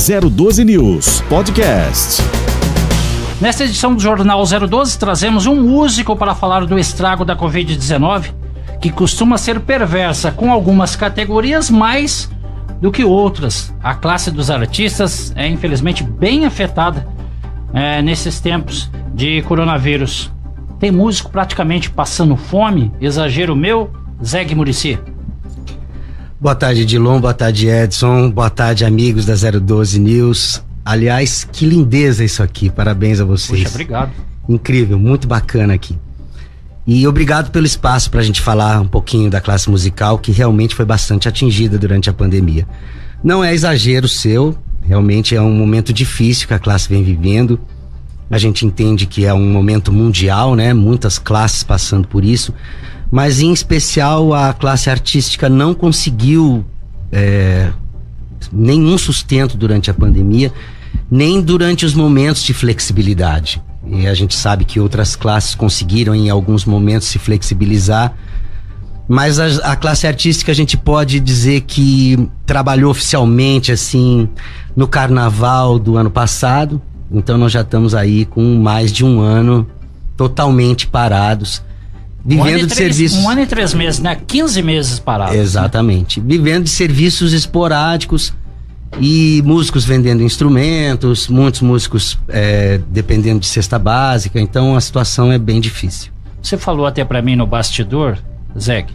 012 News Podcast. Nesta edição do Jornal 012, trazemos um músico para falar do estrago da Covid-19, que costuma ser perversa com algumas categorias mais do que outras. A classe dos artistas é infelizmente bem afetada é, nesses tempos de coronavírus. Tem músico praticamente passando fome, exagero meu, Zeg Murici. Boa tarde, Dilon. Boa tarde, Edson. Boa tarde, amigos da 012 News. Aliás, que lindeza isso aqui. Parabéns a vocês. Puxa, obrigado. Incrível, muito bacana aqui. E obrigado pelo espaço para a gente falar um pouquinho da classe musical que realmente foi bastante atingida durante a pandemia. Não é exagero seu, realmente é um momento difícil que a classe vem vivendo. A gente entende que é um momento mundial, né? Muitas classes passando por isso mas em especial a classe artística não conseguiu é, nenhum sustento durante a pandemia, nem durante os momentos de flexibilidade. E a gente sabe que outras classes conseguiram em alguns momentos se flexibilizar, mas a, a classe artística a gente pode dizer que trabalhou oficialmente assim no carnaval do ano passado, então nós já estamos aí com mais de um ano totalmente parados Vivendo um de três, serviços. Um ano e três meses, né? 15 meses parados. Né? Exatamente. Né? Vivendo de serviços esporádicos e músicos vendendo instrumentos, muitos músicos é, dependendo de cesta básica, então a situação é bem difícil. Você falou até para mim no bastidor, Zé,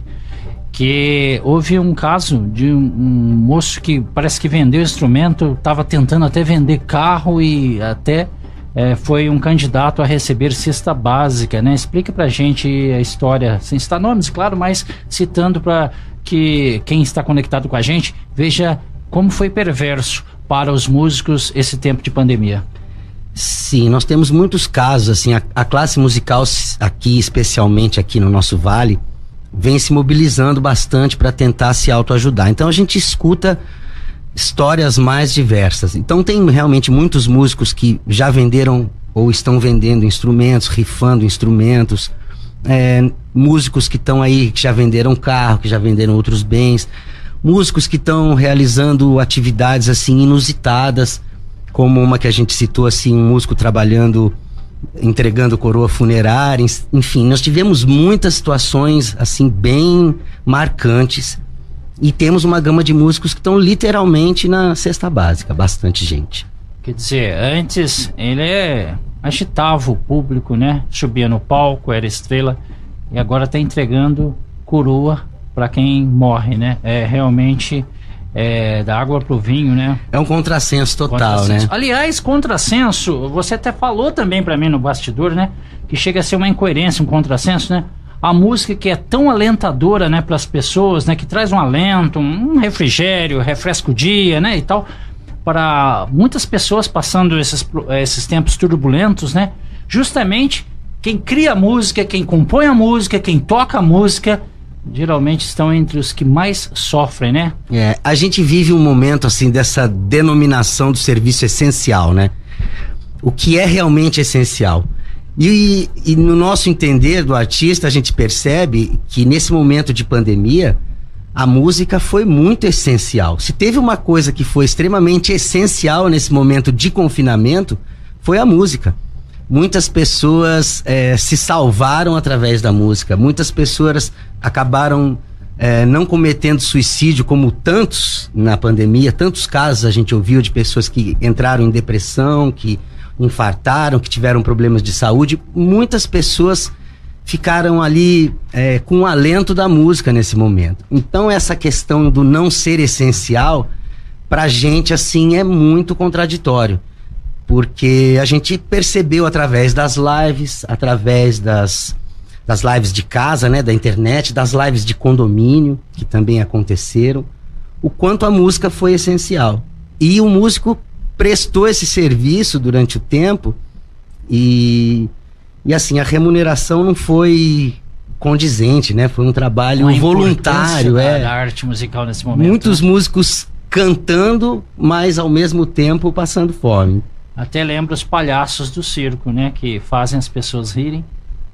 que houve um caso de um, um moço que parece que vendeu instrumento, estava tentando até vender carro e até é, foi um candidato a receber cesta básica, né? Explica pra gente a história, sem citar nomes, claro, mas citando para que quem está conectado com a gente veja como foi perverso para os músicos esse tempo de pandemia. Sim, nós temos muitos casos, assim, a, a classe musical aqui, especialmente aqui no nosso vale, vem se mobilizando bastante para tentar se autoajudar. Então a gente escuta histórias mais diversas. Então tem realmente muitos músicos que já venderam ou estão vendendo instrumentos, rifando instrumentos, é, músicos que estão aí que já venderam carro, que já venderam outros bens, músicos que estão realizando atividades assim inusitadas, como uma que a gente citou assim, um músico trabalhando entregando coroa funerária, enfim, nós tivemos muitas situações assim bem marcantes e temos uma gama de músicos que estão literalmente na cesta básica, bastante gente. Quer dizer, antes ele é, agitava o público, né? Subia no palco, era estrela, e agora está entregando coroa para quem morre, né? É realmente é, da água pro vinho, né? É um contrassenso total, contrassenso. né? Aliás, contrassenso, você até falou também para mim no bastidor, né? Que chega a ser uma incoerência, um contrassenso, né? A música que é tão alentadora, né, para as pessoas, né, que traz um alento, um refrigério, refresca o dia, né, e tal, para muitas pessoas passando esses, esses tempos turbulentos, né, justamente quem cria a música, quem compõe a música, quem toca a música, geralmente estão entre os que mais sofrem, né? É, a gente vive um momento assim dessa denominação do serviço essencial, né? O que é realmente essencial? E, e, no nosso entender do artista, a gente percebe que nesse momento de pandemia, a música foi muito essencial. Se teve uma coisa que foi extremamente essencial nesse momento de confinamento, foi a música. Muitas pessoas é, se salvaram através da música, muitas pessoas acabaram é, não cometendo suicídio, como tantos na pandemia, tantos casos a gente ouviu de pessoas que entraram em depressão, que infartaram, que tiveram problemas de saúde, muitas pessoas ficaram ali é, com o alento da música nesse momento. Então essa questão do não ser essencial pra gente assim é muito contraditório, porque a gente percebeu através das lives, através das das lives de casa, né, da internet, das lives de condomínio que também aconteceram, o quanto a música foi essencial. E o músico prestou esse serviço durante o tempo e, e assim, a remuneração não foi condizente, né? Foi um trabalho voluntário, é. Da arte musical nesse momento. Muitos né? músicos cantando, mas ao mesmo tempo passando fome. Até lembro os palhaços do circo, né? Que fazem as pessoas rirem,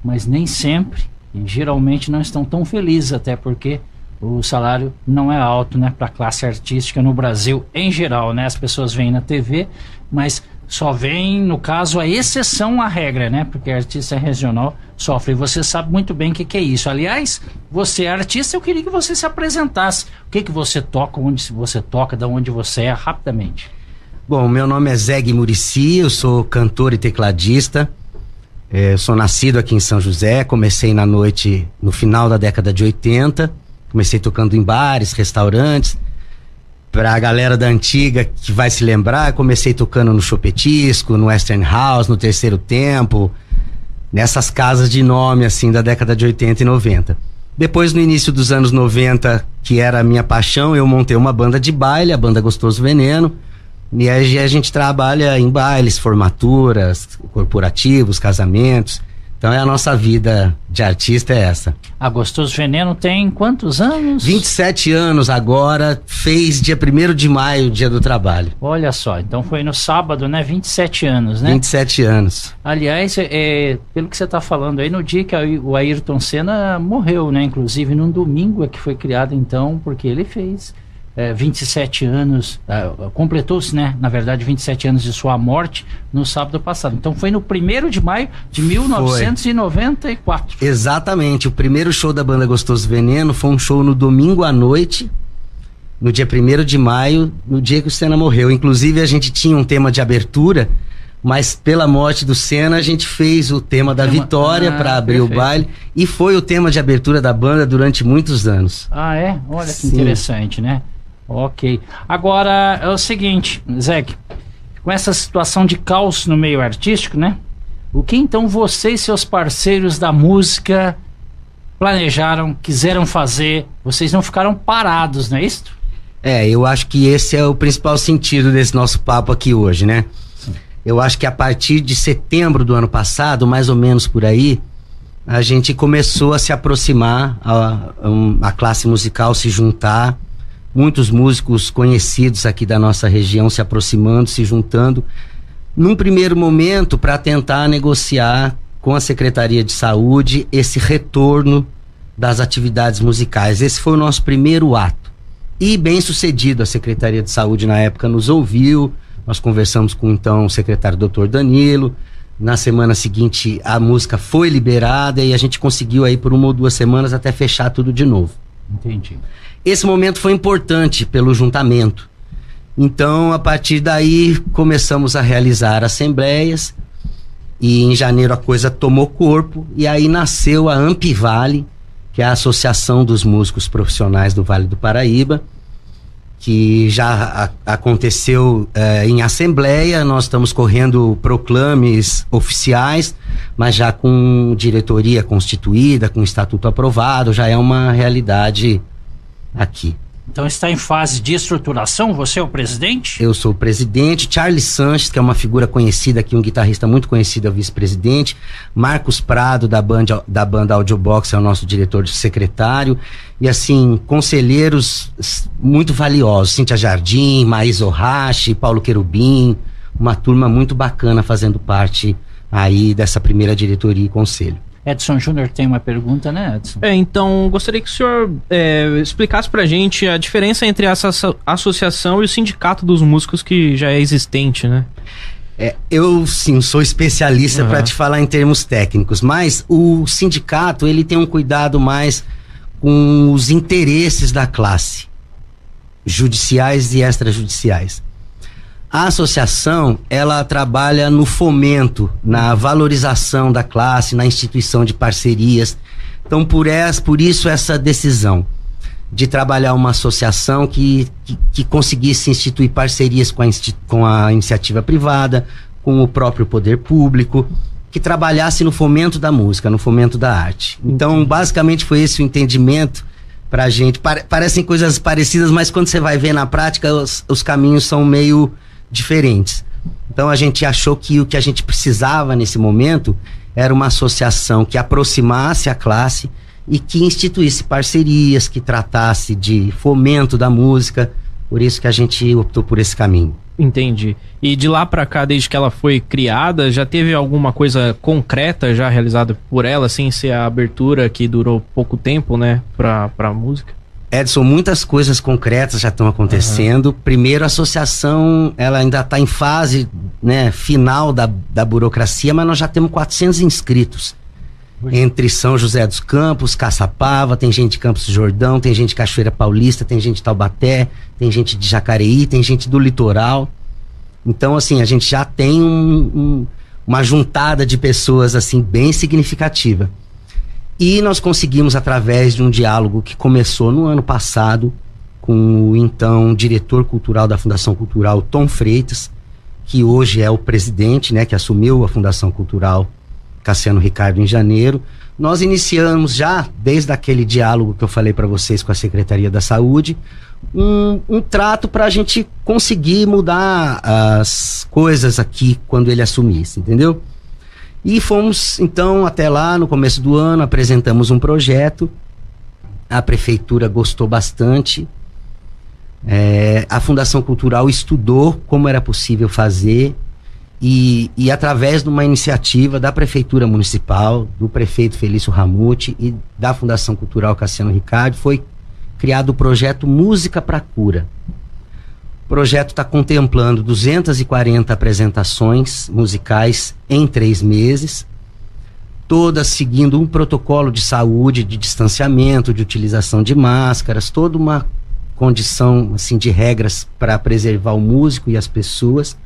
mas nem sempre e geralmente não estão tão felizes, até porque o salário não é alto, né, para a classe artística no Brasil em geral, né? As pessoas vêm na TV, mas só vem, no caso, a exceção à regra, né? Porque artista regional sofre. Você sabe muito bem o que, que, é isso. Aliás, você é artista, eu queria que você se apresentasse. O que, que você toca, onde você toca, de onde você é, rapidamente. Bom, meu nome é Zeg Murici, eu sou cantor e tecladista. É, sou nascido aqui em São José, comecei na noite no final da década de 80. Comecei tocando em bares, restaurantes. Pra galera da antiga que vai se lembrar, comecei tocando no Chopetisco, no Western House, no Terceiro Tempo, nessas casas de nome assim da década de 80 e 90. Depois, no início dos anos 90, que era a minha paixão, eu montei uma banda de baile, a banda Gostoso Veneno e aí a gente trabalha em bailes, formaturas, corporativos, casamentos. Então é a nossa vida de artista é essa. A Gostoso Veneno tem quantos anos? 27 anos agora, fez dia 1 de maio, dia do trabalho. Olha só, então foi no sábado, né? 27 anos, né? 27 anos. Aliás, é, pelo que você está falando aí, no dia que o Ayrton Senna morreu, né? Inclusive num domingo é que foi criado então, porque ele fez é, 27 anos, é, completou-se, né, na verdade, 27 anos de sua morte no sábado passado. Então foi no 1 de maio de 1994. Foi. Exatamente. O primeiro show da banda Gostoso Veneno foi um show no domingo à noite, no dia 1 de maio, no dia que o Senna morreu. Inclusive, a gente tinha um tema de abertura. Mas pela morte do Senna, a gente fez o tema da tema... vitória ah, para abrir perfeito. o baile e foi o tema de abertura da banda durante muitos anos. Ah, é? Olha que Sim. interessante, né? Ok. Agora é o seguinte, Zé, com essa situação de caos no meio artístico, né? O que então você e seus parceiros da música planejaram, quiseram fazer? Vocês não ficaram parados, não é isso? É, eu acho que esse é o principal sentido desse nosso papo aqui hoje, né? Sim. Eu acho que a partir de setembro do ano passado, mais ou menos por aí, a gente começou a se aproximar, a, a, a classe musical se juntar muitos músicos conhecidos aqui da nossa região se aproximando, se juntando, num primeiro momento para tentar negociar com a Secretaria de Saúde esse retorno das atividades musicais. Esse foi o nosso primeiro ato. E bem sucedido, a Secretaria de Saúde na época nos ouviu, nós conversamos com então o secretário Dr. Danilo. Na semana seguinte a música foi liberada e a gente conseguiu aí por uma ou duas semanas até fechar tudo de novo. Entendi. Esse momento foi importante pelo juntamento. Então, a partir daí, começamos a realizar assembleias e em janeiro a coisa tomou corpo e aí nasceu a Ampivale, que é a Associação dos Músicos Profissionais do Vale do Paraíba, que já a, aconteceu eh, em assembleia, nós estamos correndo proclames oficiais, mas já com diretoria constituída, com estatuto aprovado, já é uma realidade aqui. Então está em fase de estruturação? Você é o presidente? Eu sou o presidente. Charles Sanches, que é uma figura conhecida aqui, um guitarrista muito conhecido, é o vice-presidente. Marcos Prado, da banda, da banda Audiobox, é o nosso diretor secretário. E assim, conselheiros muito valiosos. Cíntia Jardim, Maísa Orrache, Paulo Querubim. Uma turma muito bacana fazendo parte aí dessa primeira diretoria e conselho. Edson Júnior tem uma pergunta, né, Edson? É, então gostaria que o senhor é, explicasse pra gente a diferença entre essa associação e o sindicato dos músicos que já é existente, né? É, eu sim sou especialista uhum. para te falar em termos técnicos, mas o sindicato ele tem um cuidado mais com os interesses da classe, judiciais e extrajudiciais. A associação, ela trabalha no fomento, na valorização da classe, na instituição de parcerias. Então, por, essa, por isso essa decisão de trabalhar uma associação que, que, que conseguisse instituir parcerias com a, com a iniciativa privada, com o próprio poder público, que trabalhasse no fomento da música, no fomento da arte. Então, basicamente foi esse o entendimento pra gente. parecem coisas parecidas, mas quando você vai ver na prática, os, os caminhos são meio diferentes. Então a gente achou que o que a gente precisava nesse momento era uma associação que aproximasse a classe e que instituísse parcerias, que tratasse de fomento da música. Por isso que a gente optou por esse caminho. Entendi. E de lá para cá, desde que ela foi criada, já teve alguma coisa concreta já realizada por ela, sem ser a abertura que durou pouco tempo, né, pra, pra música? Edson, muitas coisas concretas já estão acontecendo. Uhum. Primeiro, a associação ela ainda está em fase né, final da, da burocracia, mas nós já temos 400 inscritos. Entre São José dos Campos, Caçapava, tem gente de Campos do Jordão, tem gente de Cachoeira Paulista, tem gente de Taubaté, tem gente de Jacareí, tem gente do litoral. Então, assim, a gente já tem um, um, uma juntada de pessoas, assim, bem significativa. E nós conseguimos, através de um diálogo que começou no ano passado, com o então diretor cultural da Fundação Cultural, Tom Freitas, que hoje é o presidente, né, que assumiu a Fundação Cultural Cassiano Ricardo em janeiro. Nós iniciamos já, desde aquele diálogo que eu falei para vocês com a Secretaria da Saúde, um, um trato para a gente conseguir mudar as coisas aqui quando ele assumisse, entendeu? E fomos então até lá no começo do ano, apresentamos um projeto. A prefeitura gostou bastante. É, a Fundação Cultural estudou como era possível fazer e, e, através de uma iniciativa da Prefeitura Municipal, do prefeito Felício Ramute e da Fundação Cultural Cassiano Ricardo, foi criado o projeto Música para Cura. O projeto está contemplando 240 apresentações musicais em três meses, todas seguindo um protocolo de saúde, de distanciamento, de utilização de máscaras, toda uma condição assim de regras para preservar o músico e as pessoas.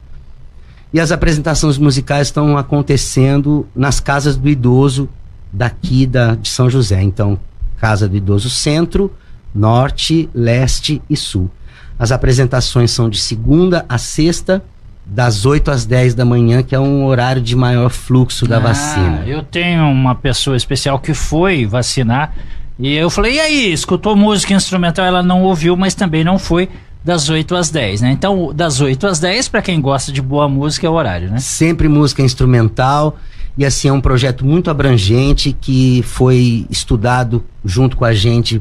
E as apresentações musicais estão acontecendo nas casas do idoso daqui da, de São José. Então, Casa do Idoso Centro, Norte, Leste e Sul. As apresentações são de segunda a sexta, das 8 às 10 da manhã, que é um horário de maior fluxo da ah, vacina. Eu tenho uma pessoa especial que foi vacinar e eu falei, e aí, escutou música instrumental? Ela não ouviu, mas também não foi das 8 às 10, né? Então, das 8 às 10, para quem gosta de boa música, é o horário, né? Sempre música instrumental. E assim, é um projeto muito abrangente que foi estudado junto com a gente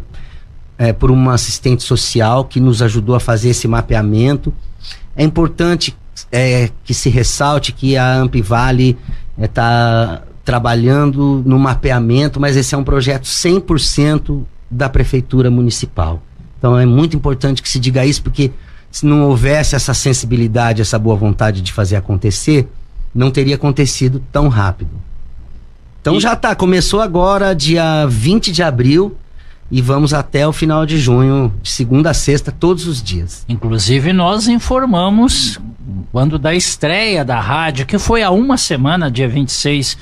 é, por uma assistente social que nos ajudou a fazer esse mapeamento. É importante é, que se ressalte que a Ampivale está é, trabalhando no mapeamento, mas esse é um projeto 100% da Prefeitura Municipal. Então é muito importante que se diga isso, porque se não houvesse essa sensibilidade, essa boa vontade de fazer acontecer, não teria acontecido tão rápido. Então e... já está, começou agora, dia 20 de abril, e vamos até o final de junho, de segunda a sexta, todos os dias. Inclusive, nós informamos quando da estreia da rádio, que foi há uma semana, dia 26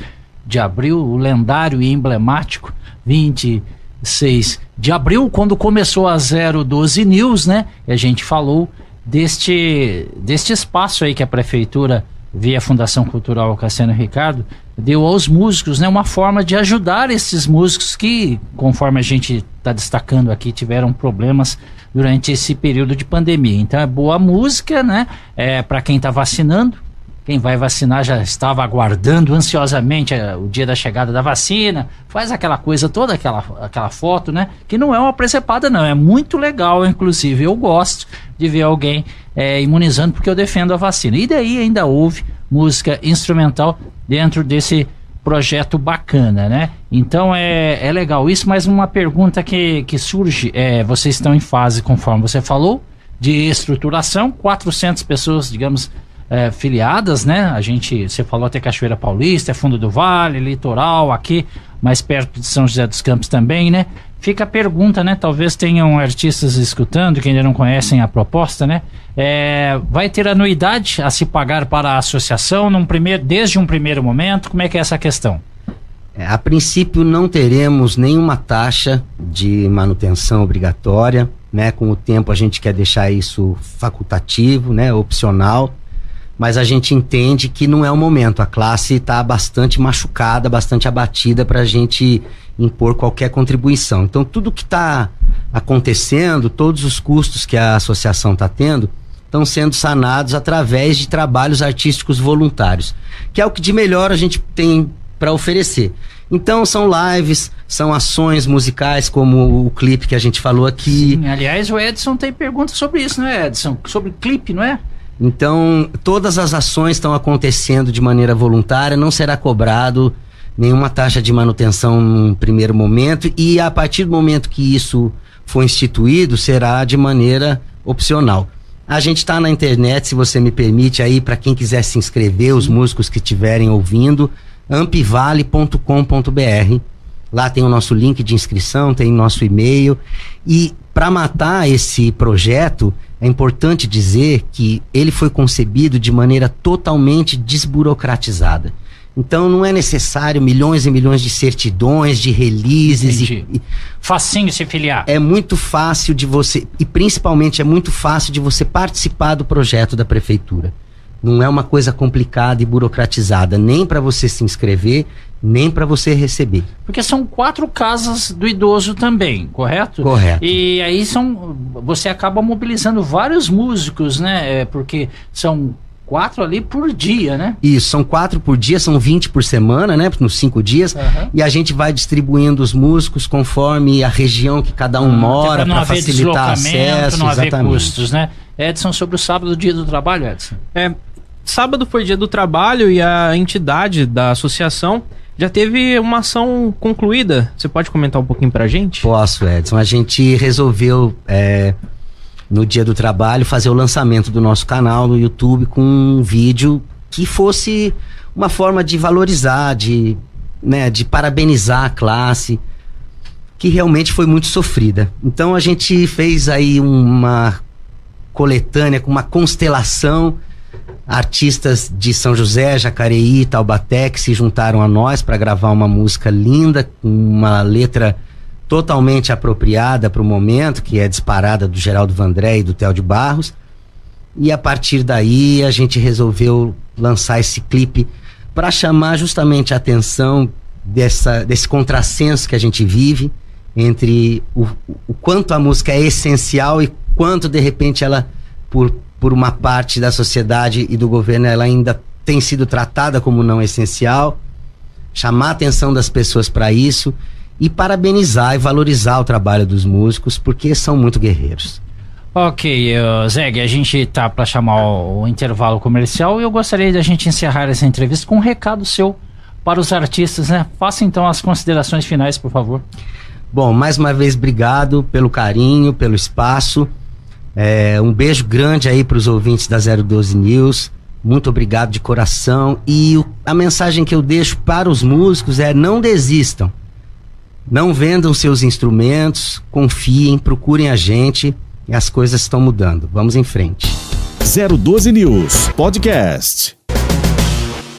de abril, o lendário e emblemático 26 de abril, quando começou a 012 News, né? E a gente falou deste, deste espaço aí que a prefeitura, via Fundação Cultural Cassiano Ricardo, deu aos músicos, né, uma forma de ajudar esses músicos que, conforme a gente está destacando aqui, tiveram problemas durante esse período de pandemia. Então é boa música, né, é, para quem está vacinando. Quem vai vacinar já estava aguardando ansiosamente é, o dia da chegada da vacina, faz aquela coisa toda, aquela, aquela foto, né? Que não é uma precepada, não. É muito legal, inclusive. Eu gosto de ver alguém é, imunizando porque eu defendo a vacina. E daí ainda houve música instrumental dentro desse projeto bacana, né? Então é, é legal isso, mas uma pergunta que, que surge, é, vocês estão em fase, conforme você falou, de estruturação, 400 pessoas, digamos, é, filiadas, né? A gente, você falou até Cachoeira Paulista, é Fundo do Vale, Litoral, aqui, mais perto de São José dos Campos também, né? Fica a pergunta, né? Talvez tenham artistas escutando que ainda não conhecem a proposta, né? É, vai ter anuidade a se pagar para a associação num primeiro, desde um primeiro momento? Como é que é essa questão? É, a princípio não teremos nenhuma taxa de manutenção obrigatória, né? Com o tempo a gente quer deixar isso facultativo, né? Opcional mas a gente entende que não é o momento. A classe está bastante machucada, bastante abatida para a gente impor qualquer contribuição. Então, tudo que está acontecendo, todos os custos que a associação está tendo, estão sendo sanados através de trabalhos artísticos voluntários, que é o que de melhor a gente tem para oferecer. Então são lives, são ações musicais, como o clipe que a gente falou aqui. Sim, aliás, o Edson tem perguntas sobre isso, não é, Edson? Sobre clipe, não é? Então, todas as ações estão acontecendo de maneira voluntária, não será cobrado nenhuma taxa de manutenção no primeiro momento e a partir do momento que isso for instituído, será de maneira opcional. A gente está na internet, se você me permite, aí para quem quiser se inscrever, os músicos que estiverem ouvindo, ampivale.com.br. Lá tem o nosso link de inscrição, tem nosso e-mail. E para matar esse projeto, é importante dizer que ele foi concebido de maneira totalmente desburocratizada. Então não é necessário milhões e milhões de certidões, de releases. E, e, Facinho se filiar. É muito fácil de você, e principalmente é muito fácil de você participar do projeto da prefeitura. Não é uma coisa complicada e burocratizada, nem para você se inscrever, nem para você receber. Porque são quatro casas do idoso também, correto? Correto. E aí são, você acaba mobilizando vários músicos, né? É, porque são quatro ali por dia, né? Isso, são quatro por dia, são 20 por semana, né? Nos cinco dias. Uhum. E a gente vai distribuindo os músicos conforme a região que cada um uhum. mora, para facilitar acesso. Não haver custos, né? Edson, sobre o sábado, dia do trabalho, Edson. É, sábado foi dia do trabalho e a entidade da associação já teve uma ação concluída. Você pode comentar um pouquinho pra gente? Posso, Edson. A gente resolveu, é, no dia do trabalho, fazer o lançamento do nosso canal no YouTube com um vídeo que fosse uma forma de valorizar, de, né, de parabenizar a classe, que realmente foi muito sofrida. Então a gente fez aí uma coletânea com uma constelação artistas de São José, Jacareí Taubaté que se juntaram a nós para gravar uma música linda, com uma letra totalmente apropriada para o momento, que é disparada do Geraldo Vandré e do Theo de Barros. E a partir daí a gente resolveu lançar esse clipe para chamar justamente a atenção dessa, desse contrassenso que a gente vive entre o, o quanto a música é essencial e quanto de repente ela por por uma parte da sociedade e do governo, ela ainda tem sido tratada como não essencial. Chamar a atenção das pessoas para isso e parabenizar e valorizar o trabalho dos músicos, porque são muito guerreiros. Ok, uh, Zeg, a gente tá para chamar o, intervalo comercial e eu gostaria de a gente encerrar essa entrevista com um recado seu para os artistas, né? Faça então as considerações finais, por favor. Bom, mais uma vez, obrigado pelo carinho, pelo espaço. É, um beijo grande aí para os ouvintes da 012 News. Muito obrigado de coração. E o, a mensagem que eu deixo para os músicos é: não desistam. Não vendam seus instrumentos, confiem, procurem a gente e as coisas estão mudando. Vamos em frente. 012 News Podcast.